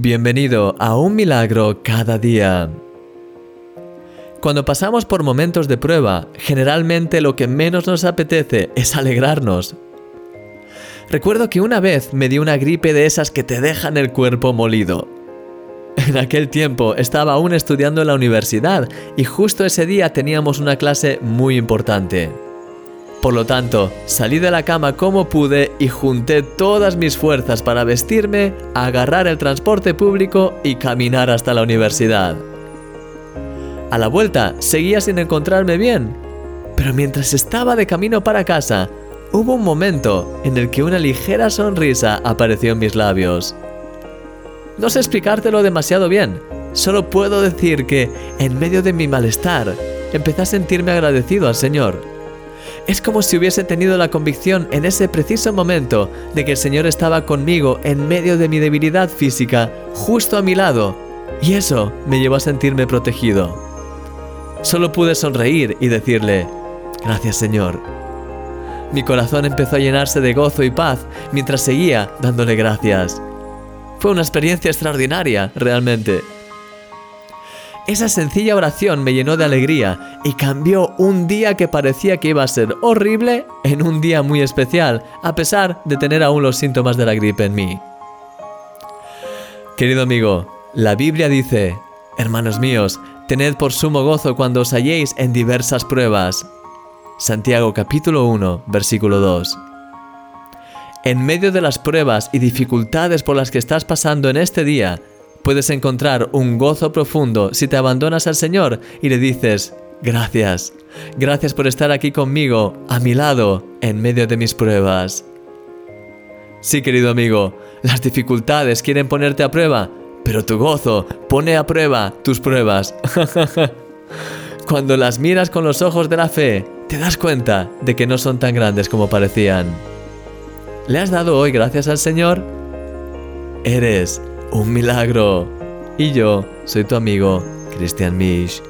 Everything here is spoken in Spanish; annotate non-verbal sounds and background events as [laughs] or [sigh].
Bienvenido a un milagro cada día. Cuando pasamos por momentos de prueba, generalmente lo que menos nos apetece es alegrarnos. Recuerdo que una vez me dio una gripe de esas que te dejan el cuerpo molido. En aquel tiempo estaba aún estudiando en la universidad y justo ese día teníamos una clase muy importante. Por lo tanto, salí de la cama como pude y junté todas mis fuerzas para vestirme, agarrar el transporte público y caminar hasta la universidad. A la vuelta seguía sin encontrarme bien, pero mientras estaba de camino para casa, hubo un momento en el que una ligera sonrisa apareció en mis labios. No sé explicártelo demasiado bien, solo puedo decir que, en medio de mi malestar, empecé a sentirme agradecido al Señor es como si hubiese tenido la convicción en ese preciso momento de que el Señor estaba conmigo en medio de mi debilidad física, justo a mi lado, y eso me llevó a sentirme protegido. Solo pude sonreír y decirle, gracias Señor. Mi corazón empezó a llenarse de gozo y paz mientras seguía dándole gracias. Fue una experiencia extraordinaria, realmente. Esa sencilla oración me llenó de alegría y cambió un día que parecía que iba a ser horrible en un día muy especial, a pesar de tener aún los síntomas de la gripe en mí. Querido amigo, la Biblia dice, hermanos míos, tened por sumo gozo cuando os halléis en diversas pruebas. Santiago capítulo 1, versículo 2. En medio de las pruebas y dificultades por las que estás pasando en este día, puedes encontrar un gozo profundo si te abandonas al Señor y le dices, gracias, gracias por estar aquí conmigo, a mi lado, en medio de mis pruebas. Sí, querido amigo, las dificultades quieren ponerte a prueba, pero tu gozo pone a prueba tus pruebas. [laughs] Cuando las miras con los ojos de la fe, te das cuenta de que no son tan grandes como parecían. ¿Le has dado hoy gracias al Señor? Eres un milagro. Y yo soy tu amigo, Christian Misch.